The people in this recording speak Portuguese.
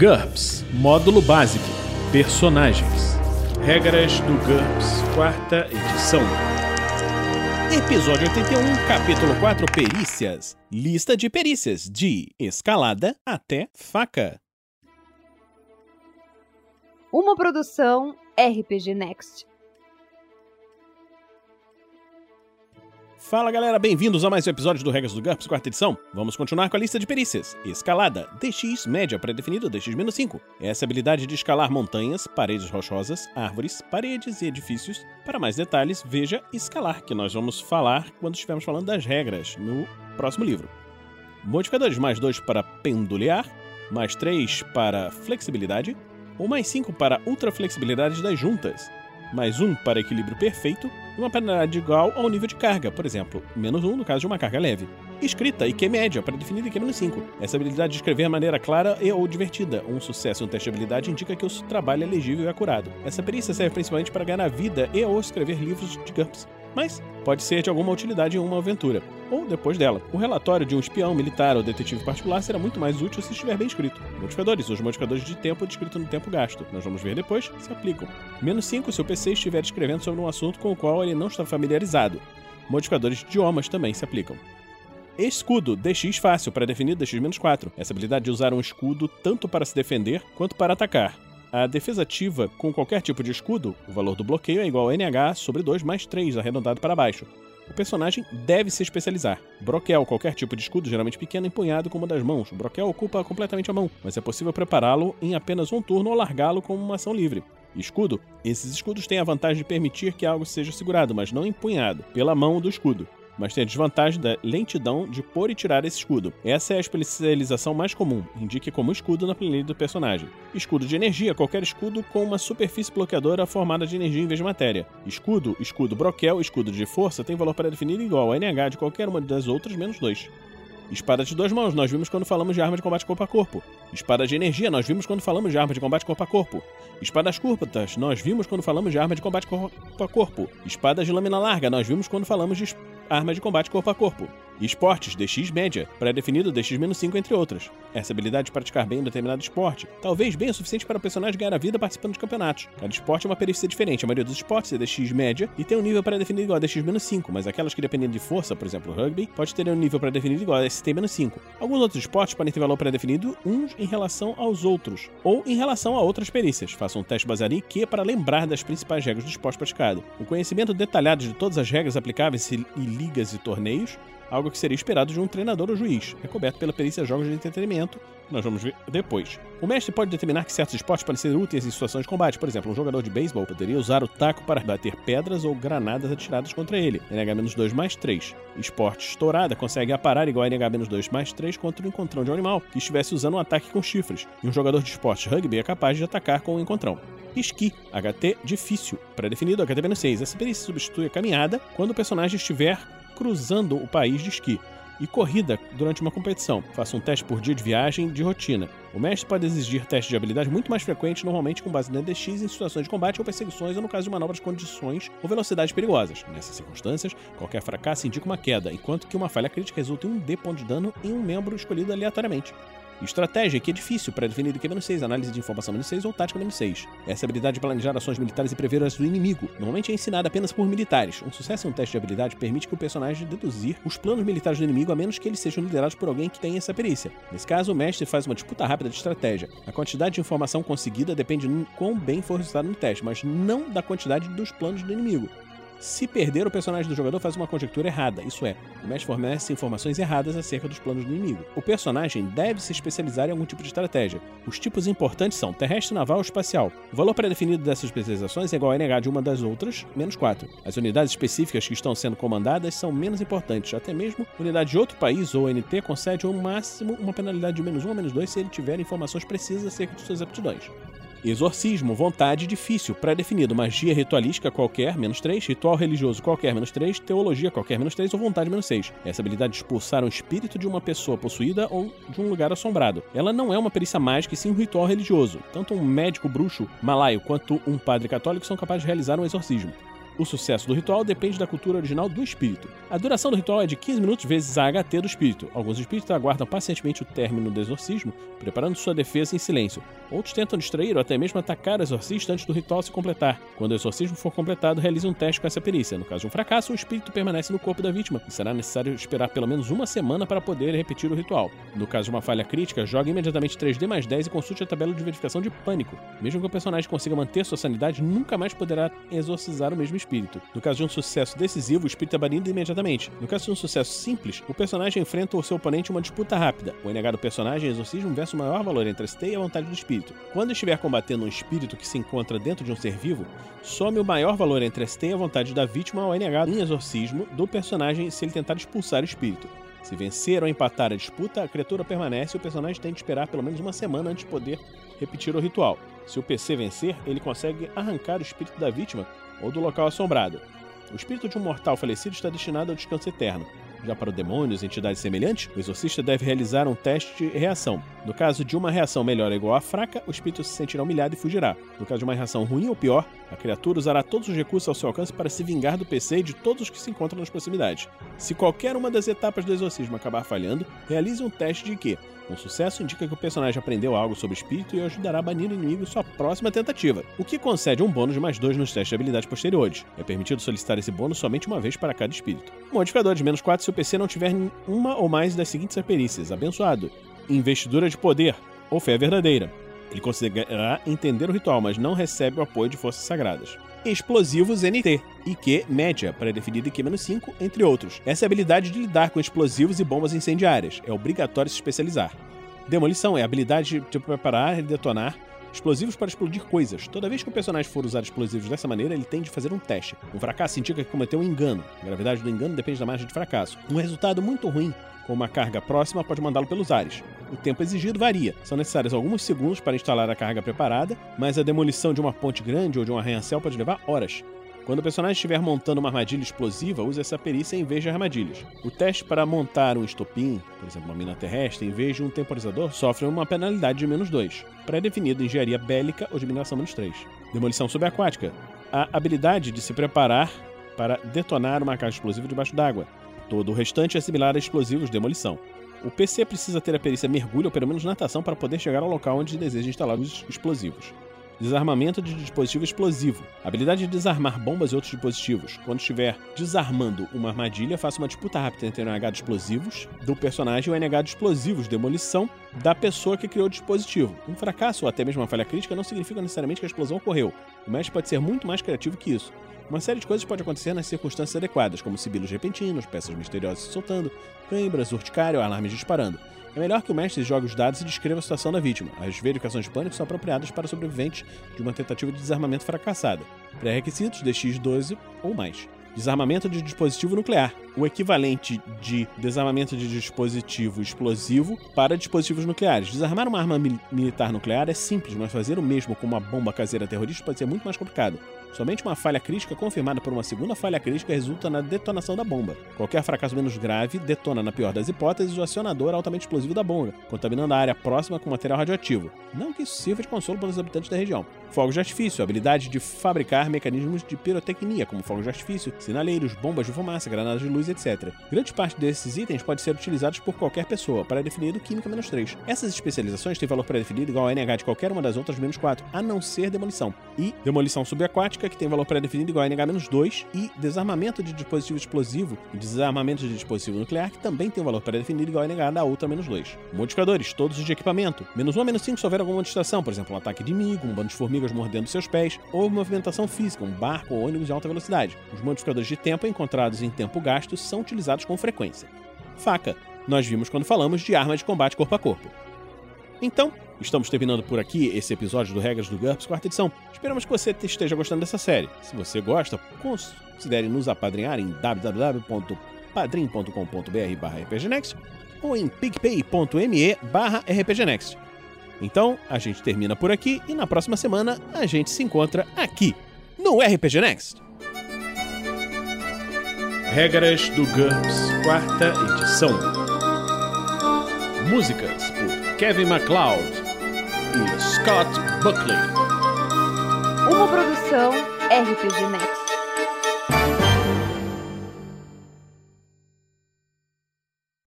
GURPS Módulo Básico Personagens Regras do GURPS, quarta edição. Episódio 81, capítulo 4 Perícias. Lista de perícias, de escalada até faca. Uma produção RPG Next. Fala galera, bem-vindos a mais um episódio do Regras do GURPS, quarta edição. Vamos continuar com a lista de perícias. Escalada, DX média pré-definido, DX-5. Essa habilidade de escalar montanhas, paredes rochosas, árvores, paredes e edifícios. Para mais detalhes, veja Escalar, que nós vamos falar quando estivermos falando das regras no próximo livro. Modificadores mais 2 para pendulear, mais 3 para flexibilidade, ou mais 5 para ultra flexibilidade das juntas, mais 1 para equilíbrio perfeito uma penalidade igual ao nível de carga, por exemplo, menos 1 no caso de uma carga leve. Escrita IQ média para definir IQ menos 5. Essa habilidade de escrever de maneira clara e ou divertida. Um sucesso no teste de habilidade indica que o trabalho é legível e acurado. Essa perícia serve principalmente para ganhar vida e ou escrever livros de GURPS mas pode ser de alguma utilidade em uma aventura, ou depois dela. O relatório de um espião militar ou detetive particular será muito mais útil se estiver bem escrito. Modificadores, os modificadores de tempo descrito no tempo gasto. Nós vamos ver depois se aplicam. Menos 5 se o PC estiver escrevendo sobre um assunto com o qual ele não está familiarizado. Modificadores de idiomas também se aplicam. Escudo, DX fácil, pré-definido DX-4. Essa habilidade de usar um escudo tanto para se defender quanto para atacar. A defesa ativa com qualquer tipo de escudo, o valor do bloqueio é igual a NH sobre 2 mais 3, arredondado para baixo. O personagem deve se especializar. Broquel, qualquer tipo de escudo, geralmente pequeno, empunhado com uma das mãos. Broquel ocupa completamente a mão, mas é possível prepará-lo em apenas um turno ou largá-lo como uma ação livre. Escudo: esses escudos têm a vantagem de permitir que algo seja segurado, mas não empunhado, pela mão do escudo mas tem a desvantagem da lentidão de pôr e tirar esse escudo. Essa é a especialização mais comum, indique como escudo na planilha do personagem. Escudo de energia, qualquer escudo com uma superfície bloqueadora formada de energia em vez de matéria. Escudo, escudo broquel, escudo de força tem valor pré-definido igual a NH de qualquer uma das outras menos 2. Espada de duas mãos, nós vimos quando falamos de arma de combate corpo a corpo. Espada de energia, nós vimos quando falamos de arma de combate corpo a corpo. Espadas curtas, nós vimos quando falamos de arma de combate corpo a corpo. Espadas de lâmina larga, nós vimos quando falamos de arma de combate corpo a corpo. Esportes, DX média, pré-definido DX-5, entre outras. Essa habilidade de praticar bem um determinado esporte, talvez bem o suficiente para o personagem ganhar a vida participando de campeonatos. Cada esporte é uma perícia diferente, a maioria dos esportes é DX média e tem um nível pré-definido igual a DX-5, mas aquelas que dependem de força, por exemplo rugby, pode ter um nível pré-definido igual a ST-5. Alguns outros esportes podem ter valor pré-definido uns em relação aos outros, ou em relação a outras perícias. Faça um teste baseado em IQ para lembrar das principais regras do esporte praticado. O conhecimento detalhado de todas as regras aplicáveis e ligas e torneios algo que seria esperado de um treinador ou juiz, recoberto pela perícia jogos de entretenimento, que nós vamos ver depois. O mestre pode determinar que certos esportes podem ser úteis em situações de combate. Por exemplo, um jogador de beisebol poderia usar o taco para bater pedras ou granadas atiradas contra ele. NH-2 mais 3. Esporte estourada consegue aparar igual a NH-2 mais 3 contra um encontrão de um animal que estivesse usando um ataque com chifres. E um jogador de esporte rugby é capaz de atacar com um encontrão. Esqui, HT difícil, pré-definido HT-6. Essa perícia substitui a caminhada quando o personagem estiver cruzando o país de esqui. E corrida durante uma competição. Faça um teste por dia de viagem de rotina. O mestre pode exigir testes de habilidade muito mais frequentes, normalmente com base no DX em situações de combate ou perseguições ou no caso de manobras condições ou velocidades perigosas. Nessas circunstâncias, qualquer fracasso indica uma queda, enquanto que uma falha crítica resulta em um D ponto de dano em um membro escolhido aleatoriamente. Estratégia, que é difícil para definir que menos 6, análise de informação menos 6 ou tática menos 6. Essa habilidade de planejar ações militares e prever as do inimigo. Normalmente é ensinada apenas por militares. Um sucesso em um teste de habilidade permite que o personagem deduzir os planos militares do inimigo a menos que eles sejam liderados por alguém que tenha essa perícia. Nesse caso, o mestre faz uma disputa rápida de estratégia. A quantidade de informação conseguida depende de quão bem for o resultado no teste, mas não da quantidade dos planos do inimigo. Se perder, o personagem do jogador faz uma conjectura errada, isso é, o mestre fornece informações erradas acerca dos planos do inimigo. O personagem deve se especializar em algum tipo de estratégia. Os tipos importantes são terrestre, naval ou espacial. O valor pré-definido dessas especializações é igual a NH de uma das outras, menos 4. As unidades específicas que estão sendo comandadas são menos importantes, até mesmo unidade de outro país ou NT concede ao máximo uma penalidade de menos 1 ou menos 2 se ele tiver informações precisas acerca de suas aptidões. Exorcismo, vontade difícil, pré-definido. Magia ritualística qualquer, menos 3. Ritual religioso qualquer, menos 3. Teologia qualquer, menos 3. Ou vontade, menos 6. Essa habilidade de expulsar um espírito de uma pessoa possuída ou de um lugar assombrado. Ela não é uma perícia mágica, e sim um ritual religioso. Tanto um médico bruxo malaio quanto um padre católico são capazes de realizar um exorcismo. O sucesso do ritual depende da cultura original do espírito. A duração do ritual é de 15 minutos vezes a HT do espírito. Alguns espíritos aguardam pacientemente o término do exorcismo, preparando sua defesa em silêncio. Outros tentam distrair ou até mesmo atacar o exorcista antes do ritual se completar. Quando o exorcismo for completado, realize um teste com essa perícia. No caso de um fracasso, o espírito permanece no corpo da vítima e será necessário esperar pelo menos uma semana para poder repetir o ritual. No caso de uma falha crítica, jogue imediatamente 3D mais 10 e consulte a tabela de verificação de pânico. Mesmo que o personagem consiga manter sua sanidade, nunca mais poderá exorcizar o mesmo espírito espírito. No caso de um sucesso decisivo, o espírito é banido imediatamente. No caso de um sucesso simples, o personagem enfrenta o seu oponente uma disputa rápida. O NH do personagem exorcismo versus o maior valor entre a ST e a vontade do espírito. Quando estiver combatendo um espírito que se encontra dentro de um ser vivo, some o maior valor entre a ST e a vontade da vítima ao NH em exorcismo do personagem se ele tentar expulsar o espírito. Se vencer ou empatar a disputa, a criatura permanece e o personagem tem de esperar pelo menos uma semana antes de poder repetir o ritual. Se o PC vencer, ele consegue arrancar o espírito da vítima ou do local assombrado. O espírito de um mortal falecido está destinado ao descanso eterno. Já para demônios e entidades semelhantes, o exorcista deve realizar um teste de reação. No caso de uma reação melhor ou igual à fraca, o espírito se sentirá humilhado e fugirá. No caso de uma reação ruim ou pior, a criatura usará todos os recursos ao seu alcance para se vingar do PC e de todos os que se encontram nas proximidades. Se qualquer uma das etapas do exorcismo acabar falhando, realize um teste de que um sucesso indica que o personagem aprendeu algo sobre espírito e ajudará a banir o inimigo em sua próxima tentativa, o que concede um bônus de mais dois nos testes de habilidade posteriores. É permitido solicitar esse bônus somente uma vez para cada espírito. Modificador de menos 4 se o PC não tiver uma ou mais das seguintes perícias: abençoado, investidura de poder ou fé verdadeira. Ele conseguirá entender o ritual, mas não recebe o apoio de forças sagradas explosivos NT, IQ média, pré-definida IQ-5, entre outros. Essa é a habilidade de lidar com explosivos e bombas incendiárias. É obrigatório se especializar. Demolição é a habilidade de preparar e detonar explosivos para explodir coisas. Toda vez que o personagem for usar explosivos dessa maneira, ele tem de fazer um teste. Um fracasso indica que cometeu um engano. A gravidade do engano depende da margem de fracasso. Um resultado muito ruim com uma carga próxima pode mandá-lo pelos ares. O tempo exigido varia. São necessários alguns segundos para instalar a carga preparada, mas a demolição de uma ponte grande ou de um arranha-céu pode levar horas. Quando o personagem estiver montando uma armadilha explosiva, use essa perícia em vez de armadilhas. O teste para montar um estopim, por exemplo, uma mina terrestre, em vez de um temporizador, sofre uma penalidade de menos 2, pré-definida engenharia bélica ou de mineração menos 3. Demolição subaquática. A habilidade de se preparar para detonar uma carga explosiva debaixo d'água. Todo o restante é similar a explosivos de demolição. O PC precisa ter a perícia mergulho ou pelo menos natação para poder chegar ao local onde deseja instalar os explosivos. Desarmamento de dispositivo explosivo. Habilidade de desarmar bombas e outros dispositivos. Quando estiver desarmando uma armadilha, faça uma disputa rápida entre o NH de explosivos do personagem e o NH de explosivos demolição da pessoa que criou o dispositivo. Um fracasso ou até mesmo uma falha crítica não significa necessariamente que a explosão ocorreu. O mestre pode ser muito mais criativo que isso. Uma série de coisas pode acontecer nas circunstâncias adequadas, como sibilos repentinos, peças misteriosas se soltando, cãibras, urticária ou alarmes disparando. É melhor que o mestre jogue os dados e descreva a situação da vítima. As verificações de pânico são apropriadas para sobreviventes de uma tentativa de desarmamento fracassada. Pré-requisitos DX12 ou mais. Desarmamento de dispositivo nuclear. O equivalente de desarmamento de dispositivo explosivo para dispositivos nucleares. Desarmar uma arma militar nuclear é simples, mas fazer o mesmo com uma bomba caseira terrorista pode ser muito mais complicado. Somente uma falha crítica confirmada por uma segunda falha crítica resulta na detonação da bomba. Qualquer fracasso menos grave detona, na pior das hipóteses, o acionador altamente explosivo da bomba, contaminando a área próxima com material radioativo. Não que isso sirva de consolo para os habitantes da região. Fogos de artifício, habilidade de fabricar mecanismos de pirotecnia, como fogos de artifício, sinaleiros, bombas de fumaça, granadas de luz, etc. Grande parte desses itens pode ser utilizados por qualquer pessoa, para definido Química menos 3. Essas especializações têm valor pré-definido igual a NH de qualquer uma das outras menos 4, a não ser demolição. E demolição subaquática que tem valor pré-definido igual a NH-2, e desarmamento de dispositivo explosivo e desarmamento de dispositivo nuclear, que também tem valor pré-definido igual a NH da outra menos 2. Modificadores, todos os de equipamento. Menos 1 ou menos 5 se houver alguma distração, por exemplo, um ataque de inimigo, um bando de formigas mordendo seus pés, ou movimentação física, um barco ou ônibus de alta velocidade. Os modificadores de tempo encontrados em tempo gasto são utilizados com frequência. Faca. Nós vimos quando falamos de arma de combate corpo a corpo. Então, estamos terminando por aqui esse episódio do Regras do GURPS, quarta edição. Esperamos que você esteja gostando dessa série. Se você gosta, considere nos apadrinhar em www.padrim.com.br rpgnext ou em picpay.me rpgnext. Então, a gente termina por aqui e na próxima semana a gente se encontra aqui, no RPG Next. Regras do GURPS, quarta edição. Músicas por Kevin MacLeod e Scott Buckley. Uma produção RPG Next.